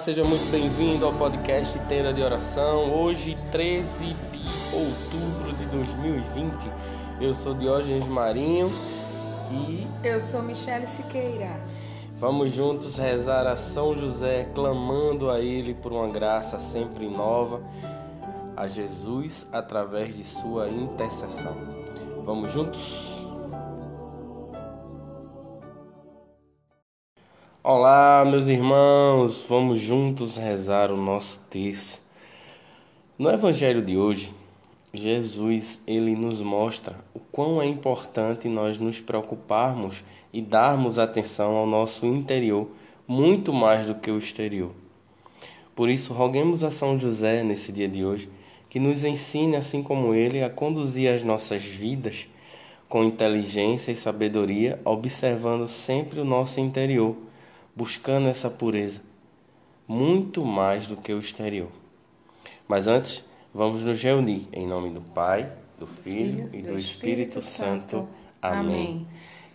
Seja muito bem-vindo ao podcast Tenda de Oração. Hoje, 13 de outubro de 2020. Eu sou Diógenes Marinho e Eu sou Michele Siqueira. vamos juntos rezar a São José, clamando a Ele por uma graça sempre nova, a Jesus através de sua intercessão. Vamos juntos? Olá, meus irmãos, vamos juntos rezar o nosso texto. No evangelho de hoje, Jesus, ele nos mostra o quão é importante nós nos preocuparmos e darmos atenção ao nosso interior, muito mais do que o exterior. Por isso, roguemos a São José nesse dia de hoje que nos ensine, assim como ele, a conduzir as nossas vidas com inteligência e sabedoria, observando sempre o nosso interior, buscando essa pureza, muito mais do que o exterior. Mas antes, vamos nos reunir em nome do Pai, do Filho e do Espírito Santo. Amém.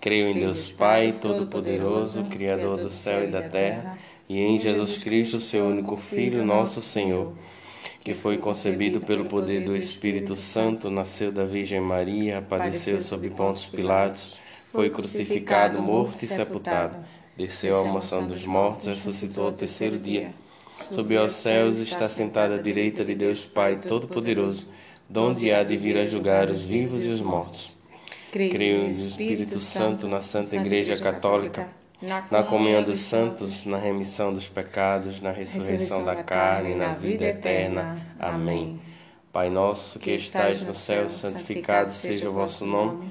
Creio em Deus Pai, Todo-Poderoso, Criador do céu e da terra, e em Jesus Cristo, seu único Filho, nosso Senhor, que foi concebido pelo poder do Espírito Santo, nasceu da Virgem Maria, padeceu sob Pontos Pilatos, foi crucificado, morto e sepultado, desceu à mansão dos mortos, ressuscitou ao terceiro dia. Subiu aos céus e está sentado à direita de Deus Pai Todo-Poderoso, donde há de vir a julgar os vivos e os mortos. Creio no Espírito Santo, na Santa Igreja Católica, na comunhão dos santos, na remissão dos pecados, na ressurreição da carne, na vida eterna. Amém. Pai nosso que estais no céu, santificado seja o vosso nome.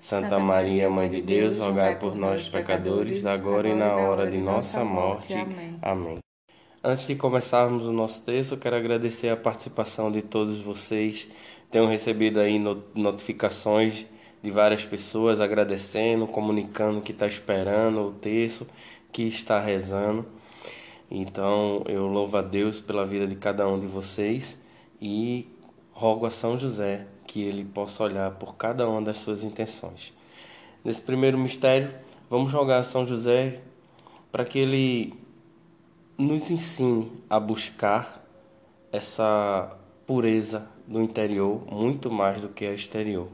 Santa Maria, Mãe de Deus, rogai por nós, pecadores, agora e na hora de nossa morte. Amém. Antes de começarmos o nosso texto, eu quero agradecer a participação de todos vocês. Tenho recebido aí notificações de várias pessoas agradecendo, comunicando que está esperando o texto, que está rezando. Então eu louvo a Deus pela vida de cada um de vocês e rogo a São José que ele possa olhar por cada uma das suas intenções. Nesse primeiro mistério, vamos rogar a São José para que ele nos ensine a buscar essa pureza do interior muito mais do que a exterior.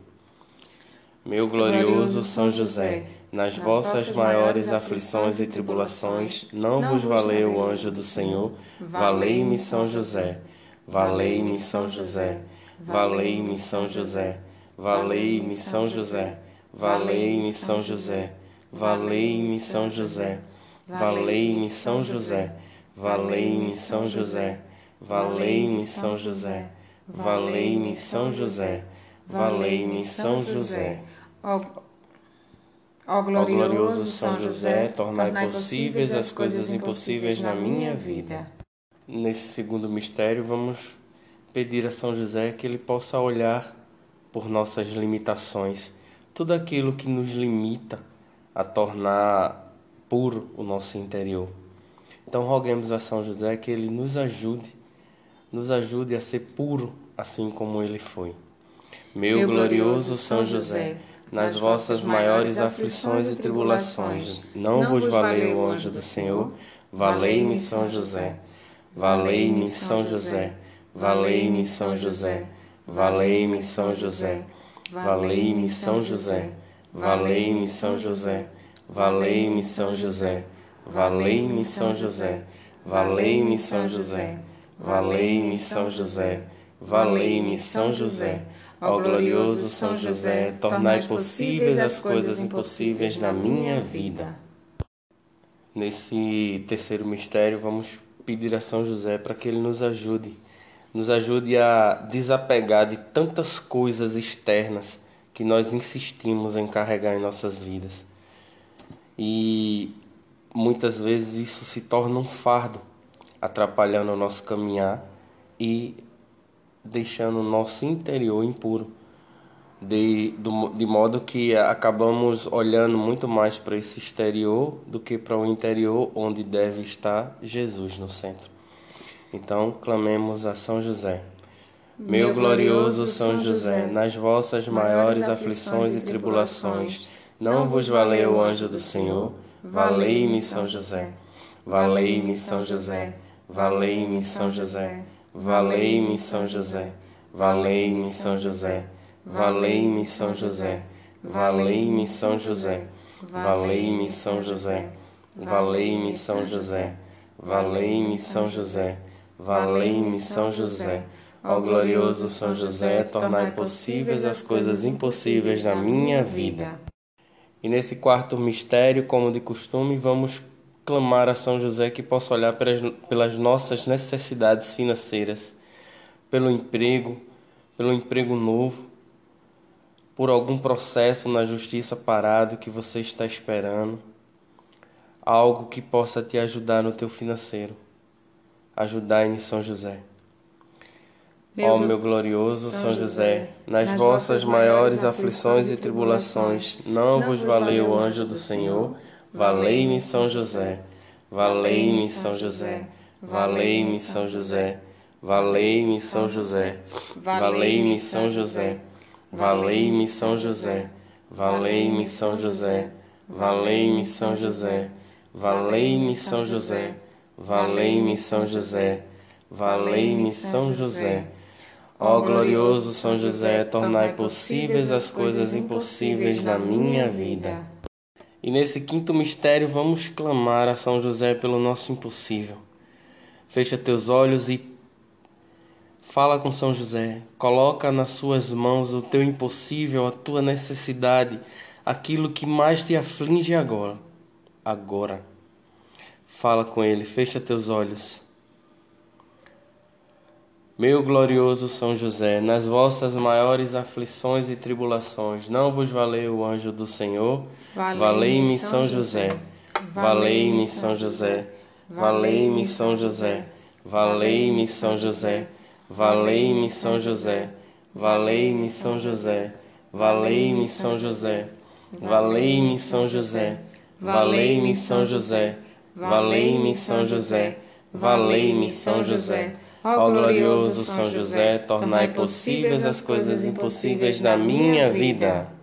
Meu glorioso São José, nas vossas maiores aflições e tribulações, não vos valeu o anjo do Senhor, valei-me São José, valei-me São José, valei-me São José, valei-me São José, valei-me São José, valei-me São José, valei-me São José, valei-me São José, valei-me São José, valei-me São José, valei-me São José. Ó, ó Ó glorioso São José, tornai possíveis as coisas impossíveis na minha vida. Nesse segundo mistério, vamos pedir a São José que ele possa olhar por nossas limitações, tudo aquilo que nos limita a tornar puro o nosso interior. Então, roguemos a São José que ele nos ajude, nos ajude a ser puro assim como ele foi. Meu glorioso São José, nas vossas maiores aflições e tribulações, não vos valeu o anjo do Senhor, valei-me São José. Valei-me São José, valei-me São José, valei-me São José, valei-me São José, valei-me São José, valei-me São José, valei-me São José, valei-me São José, valei-me São José, valei-me São José, Ó glorioso São José, tornai possíveis as coisas impossíveis na minha vida. Nesse terceiro mistério, vamos pedir a São José para que ele nos ajude, nos ajude a desapegar de tantas coisas externas que nós insistimos em carregar em nossas vidas. E muitas vezes isso se torna um fardo, atrapalhando o nosso caminhar e deixando o nosso interior impuro. De, do, de modo que acabamos olhando muito mais para esse exterior do que para o interior, onde deve estar Jesus no centro. Então, clamemos a São José. Meu glorioso São José, nas vossas maiores aflições e tribulações, não vos valeu o anjo do Senhor? Valei-me, São José. Valei-me, São José. Valei-me, São José. Valei-me, São José. Valei-me, São José. Valei-me, São José. Valei-me, São José. Valei-me, São José. Valei-me, São José. Valei-me, São José. Valei-me, São José. Ó glorioso São José, tornai possíveis as coisas impossíveis na minha vida. E nesse quarto mistério, como de costume, vamos clamar a São José que possa olhar pelas nossas necessidades financeiras, pelo emprego, pelo emprego novo, por algum processo na justiça parado que você está esperando, algo que possa te ajudar no teu financeiro. Ajudai em São José. Meu, Ó meu glorioso São José, nas, nas vossas maiores aflições e tribulações, não vos valeu o anjo do Senhor? Valei-me São José, valei-me São José, valei-me São José, valei-me São José, valei-me São José, valei-me São José, valei-me São José, valei-me São José, valei-me São José, valei-me São José, valei-me São José. Ó glorioso São José, tornai possíveis as coisas impossíveis na minha vida. E nesse quinto mistério vamos clamar a São José pelo nosso impossível. Fecha teus olhos e fala com São José. Coloca nas suas mãos o teu impossível, a tua necessidade, aquilo que mais te aflige agora. Agora. Fala com ele, fecha teus olhos. Meu glorioso São José, nas vossas maiores aflições e tribulações, não vos valeu o anjo do Senhor? Valei-me São José. Valei-me São José. Valei-me São José. Valei-me São José. Valei-me São José. Valei-me São José. Valei-me São José. Valei-me São José. Valei-me São José. Valei-me São José. Valei-me São José. Ó glorioso São José, tornai possíveis as coisas impossíveis na minha vida.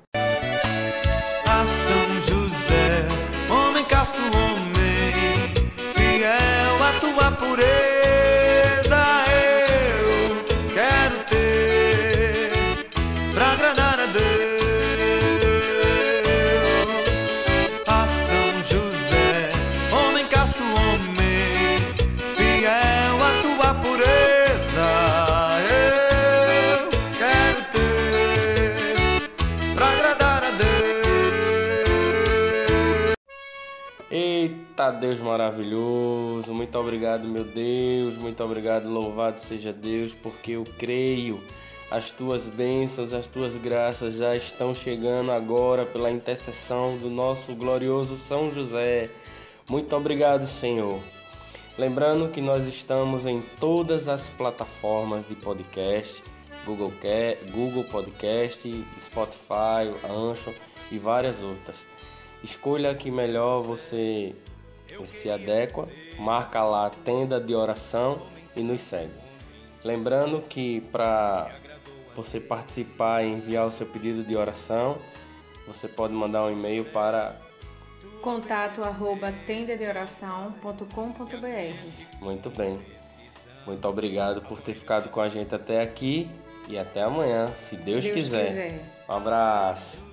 Deus maravilhoso, muito obrigado, meu Deus, muito obrigado, louvado seja Deus, porque eu creio. As tuas bênçãos, as tuas graças já estão chegando agora pela intercessão do nosso glorioso São José. Muito obrigado, Senhor. Lembrando que nós estamos em todas as plataformas de podcast, Google, Google Podcast, Spotify, Anchor e várias outras. Escolha a que melhor você se adequa, marca lá a tenda de oração e nos segue. Lembrando que para você participar e enviar o seu pedido de oração, você pode mandar um e-mail para contato arroba tendadeoração.com.br Muito bem. Muito obrigado por ter ficado com a gente até aqui e até amanhã, se Deus, Deus quiser. quiser. Um abraço.